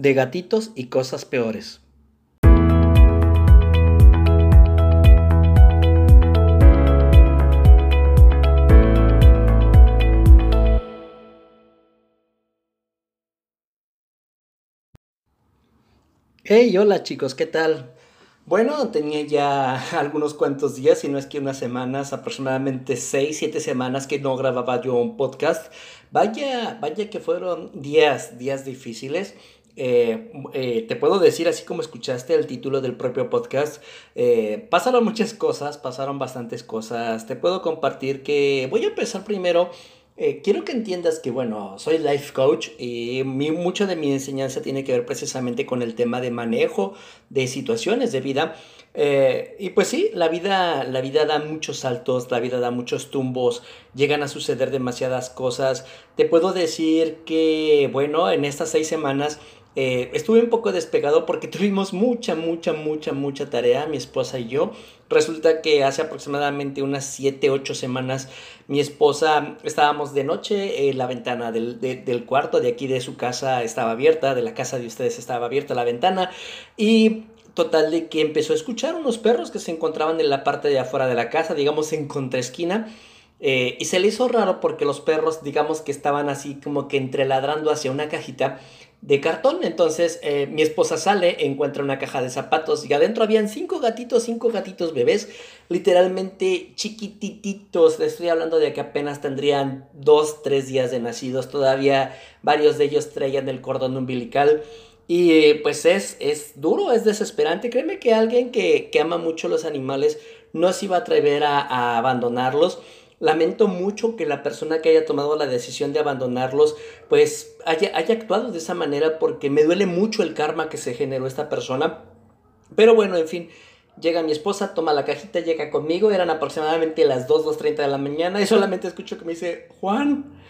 de gatitos y cosas peores. Hey, hola chicos, ¿qué tal? Bueno, tenía ya algunos cuantos días, si no es que unas semanas, aproximadamente 6, 7 semanas que no grababa yo un podcast. Vaya, vaya que fueron días, días difíciles. Eh, eh, te puedo decir, así como escuchaste el título del propio podcast, eh, pasaron muchas cosas, pasaron bastantes cosas. Te puedo compartir que voy a empezar primero. quiero que entiendas que, bueno, soy life coach y mi, mucho de mi enseñanza tiene que ver precisamente con el tema de manejo de situaciones de vida. y pues sí, la vida, la vida da muchos saltos, la vida da muchos tumbos, llegan a suceder demasiadas cosas. Te puedo decir que, bueno, en estas seis semanas eh, estuve un poco despegado porque tuvimos mucha, mucha, mucha, mucha tarea, mi esposa y yo. Resulta que hace aproximadamente unas 7, 8 semanas mi esposa estábamos de noche, la ventana del, del, cuarto de aquí de su casa estaba abierta, de la casa de ustedes estaba abierta la ventana y total de que empezó a escuchar unos perros que se encontraban en la parte de afuera de la casa, digamos en contraesquina. Eh, y se le hizo raro porque los perros, digamos que estaban así como que entreladrando hacia una cajita de cartón. Entonces eh, mi esposa sale, encuentra una caja de zapatos y adentro habían cinco gatitos, cinco gatitos bebés, literalmente chiquititos. Estoy hablando de que apenas tendrían dos, tres días de nacidos. Todavía varios de ellos traían el cordón umbilical. Y eh, pues es, es duro, es desesperante. Créeme que alguien que, que ama mucho los animales no se iba a atrever a abandonarlos Lamento mucho que la persona que haya tomado la decisión de abandonarlos, pues haya, haya actuado de esa manera porque me duele mucho el karma que se generó esta persona. Pero bueno, en fin, llega mi esposa, toma la cajita, llega conmigo, eran aproximadamente las 2, 2.30 de la mañana y solamente escucho que me dice, Juan,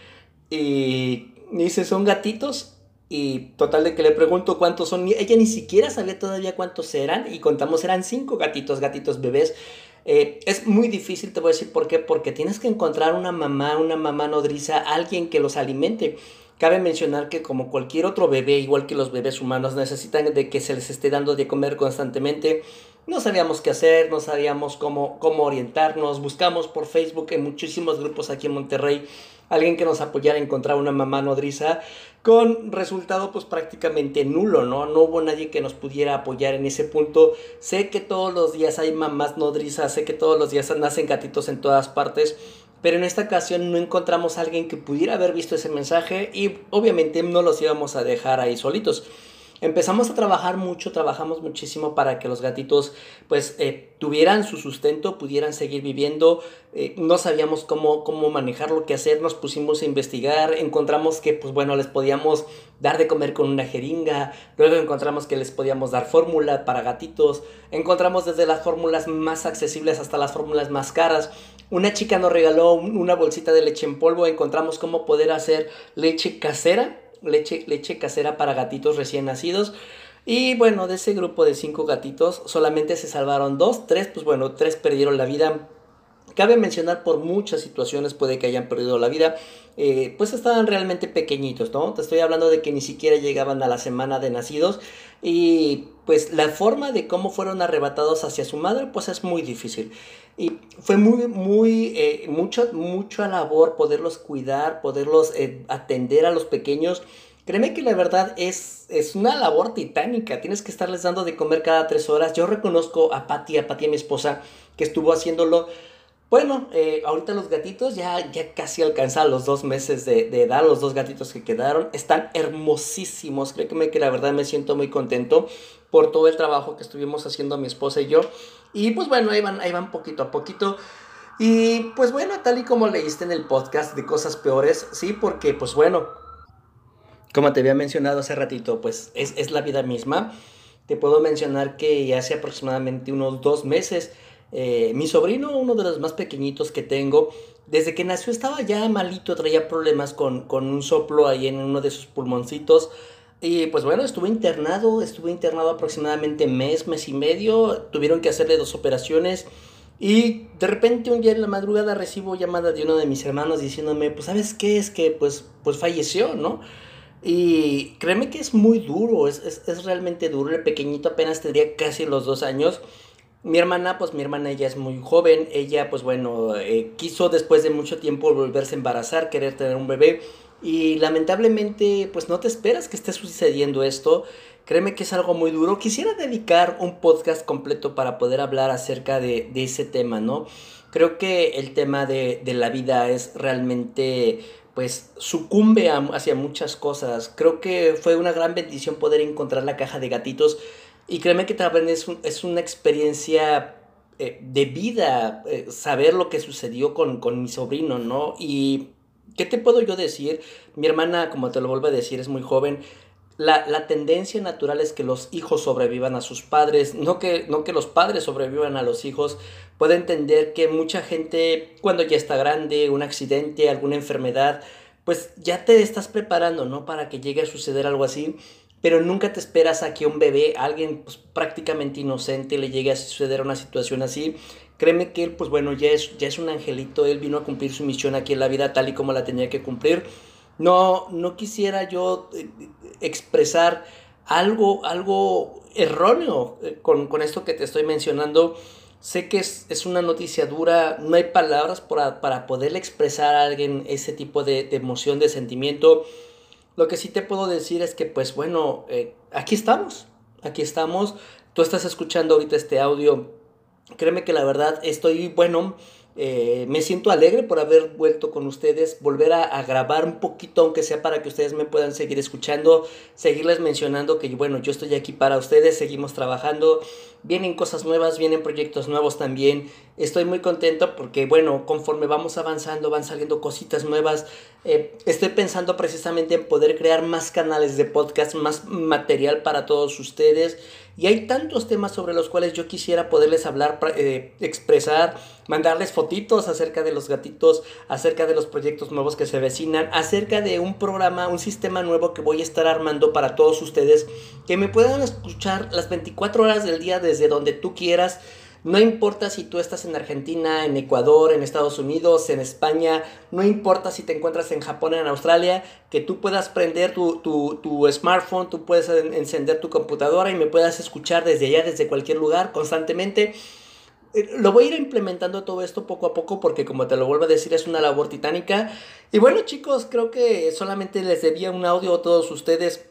y me dice, ¿son gatitos? Y total de que le pregunto cuántos son, ella ni siquiera sabía todavía cuántos eran y contamos, eran cinco gatitos, gatitos bebés. Eh, es muy difícil, te voy a decir por qué, porque tienes que encontrar una mamá, una mamá nodriza, alguien que los alimente. Cabe mencionar que como cualquier otro bebé, igual que los bebés humanos, necesitan de que se les esté dando de comer constantemente. No sabíamos qué hacer, no sabíamos cómo, cómo orientarnos. Buscamos por Facebook en muchísimos grupos aquí en Monterrey alguien que nos apoyara a encontrar una mamá nodriza con resultado pues prácticamente nulo, ¿no? No hubo nadie que nos pudiera apoyar en ese punto. Sé que todos los días hay mamás nodrizas, sé que todos los días nacen gatitos en todas partes, pero en esta ocasión no encontramos a alguien que pudiera haber visto ese mensaje y obviamente no los íbamos a dejar ahí solitos empezamos a trabajar mucho, trabajamos muchísimo para que los gatitos pues eh, tuvieran su sustento, pudieran seguir viviendo, eh, no sabíamos cómo, cómo manejarlo, qué hacer, nos pusimos a investigar, encontramos que pues bueno, les podíamos dar de comer con una jeringa, luego encontramos que les podíamos dar fórmula para gatitos, encontramos desde las fórmulas más accesibles hasta las fórmulas más caras, una chica nos regaló una bolsita de leche en polvo, encontramos cómo poder hacer leche casera, leche, leche casera para gatitos recién nacidos. Y bueno, de ese grupo de cinco gatitos solamente se salvaron dos, tres, pues bueno, tres perdieron la vida. Cabe mencionar por muchas situaciones puede que hayan perdido la vida, eh, pues estaban realmente pequeñitos, ¿no? Te estoy hablando de que ni siquiera llegaban a la semana de nacidos y pues la forma de cómo fueron arrebatados hacia su madre pues es muy difícil. Y fue muy, muy, eh, mucha, mucha labor poderlos cuidar, poderlos eh, atender a los pequeños. Créeme que la verdad es, es una labor titánica. Tienes que estarles dando de comer cada tres horas. Yo reconozco a Patti, a Patti, mi esposa, que estuvo haciéndolo. Bueno, eh, ahorita los gatitos ya, ya casi alcanzan los dos meses de, de, edad, los dos gatitos que quedaron. Están hermosísimos. Créeme que la verdad me siento muy contento por todo el trabajo que estuvimos haciendo mi esposa y yo. Y pues bueno, ahí van, ahí van poquito a poquito. Y pues bueno, tal y como leíste en el podcast de cosas peores, sí, porque pues bueno, como te había mencionado hace ratito, pues es, es la vida misma. Te puedo mencionar que hace aproximadamente unos dos meses, eh, mi sobrino, uno de los más pequeñitos que tengo, desde que nació estaba ya malito, traía problemas con, con un soplo ahí en uno de sus pulmoncitos. Y pues bueno, estuve internado, estuve internado aproximadamente mes, mes y medio, tuvieron que hacerle dos operaciones y de repente un día en la madrugada recibo llamada de uno de mis hermanos diciéndome, pues sabes qué es que pues, pues falleció, ¿no? Y créeme que es muy duro, es, es, realmente duro. El pequeñito apenas tendría casi los dos años. Mi hermana, pues mi hermana ella es muy joven, ella pues bueno, eh, quiso después de mucho tiempo volverse a embarazar, querer tener un bebé y lamentablemente pues no te esperas que esté sucediendo esto. Créeme que es algo muy duro. Quisiera dedicar un podcast completo para poder hablar acerca de, de ese tema, ¿no? Creo que el tema de, de la vida es realmente pues sucumbe hacia muchas cosas. Creo que fue una gran bendición poder encontrar la caja de gatitos y créeme que también es, es una experiencia eh, de vida eh, saber lo que sucedió con, con mi sobrino, ¿no? Y ¿qué te puedo yo decir? Mi hermana, como te lo vuelvo a decir, es muy joven. La, la, tendencia natural es que los hijos sobrevivan a sus padres, no que, no que los padres sobrevivan a los hijos. Puedo entender que mucha gente, cuando ya está grande, un accidente, alguna enfermedad, pues ya te estás preparando, ¿no? Para que llegue a suceder algo así, pero nunca te esperas a que un bebé, alguien pues, prácticamente inocente, le llegue a suceder una situación así. Créeme que él, pues bueno, ya es, ya es un angelito, él vino a cumplir su misión aquí en la vida tal y como la tenía que cumplir. No, no quisiera yo eh, expresar algo, algo erróneo eh, con, con esto que te estoy mencionando Sé que es, una noticia dura, no hay palabras para, para poderle expresar a alguien ese tipo de, emoción, de sentimiento. Lo que sí te puedo decir es que, pues bueno, eh, aquí estamos, aquí estamos. Tú estás escuchando ahorita este audio. Créeme que la verdad estoy, bueno, eh, me siento alegre por haber vuelto con ustedes, volver a, grabar un poquito, aunque sea para que ustedes me puedan seguir escuchando, seguirles mencionando que, bueno, yo estoy aquí para ustedes, seguimos trabajando, vienen cosas nuevas, vienen proyectos nuevos también. Estoy muy contento porque, bueno, conforme vamos avanzando, van saliendo cositas nuevas. Eh, estoy pensando precisamente en poder crear más canales de podcast, más material para todos ustedes. Y hay tantos temas sobre los cuales yo quisiera poderles hablar, eh, expresar, mandarles fotitos acerca de los gatitos, acerca de los proyectos nuevos que se vecinan, acerca de un programa, un sistema nuevo que voy a estar armando para todos ustedes, que me puedan escuchar las 24 horas del día desde donde tú quieras no importa si tú estás en Argentina, en Ecuador, en Estados Unidos, en España, no importa si te encuentras en Japón, en Australia, que tú puedas prender tu, tu, smartphone, tú puedes encender tu computadora y me puedas escuchar desde allá, desde cualquier lugar, constantemente. Eh, lo voy a ir implementando todo esto poco a poco porque como te lo vuelvo a decir es una labor titánica. Y bueno chicos, creo que solamente les debía un audio a todos ustedes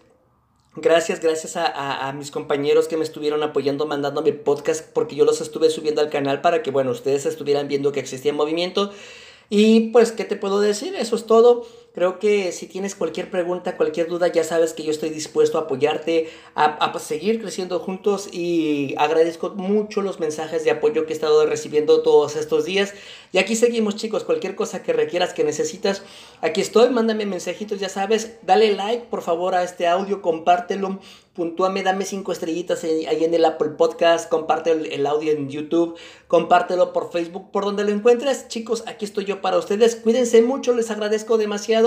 Gracias, gracias a, mis compañeros que me estuvieron apoyando, mandándome podcast, porque yo los estuve subiendo al canal para que, bueno, ustedes estuvieran viendo que existía movimiento. Y pues, ¿qué te puedo decir? Eso es todo. Creo que si tienes cualquier pregunta, cualquier duda, ya sabes que yo estoy dispuesto a apoyarte, a, seguir creciendo juntos y agradezco mucho los mensajes de apoyo que he estado recibiendo todos estos días. Y aquí seguimos chicos, cualquier cosa que requieras, que necesitas, aquí estoy, mándame mensajitos, ya sabes, dale like por favor a este audio, compártelo, puntúame, dame cinco estrellitas ahí en el Apple Podcast, comparte el, audio en YouTube, compártelo por Facebook, por donde lo encuentres. Chicos, aquí estoy yo para ustedes. Cuídense mucho, les agradezco demasiado.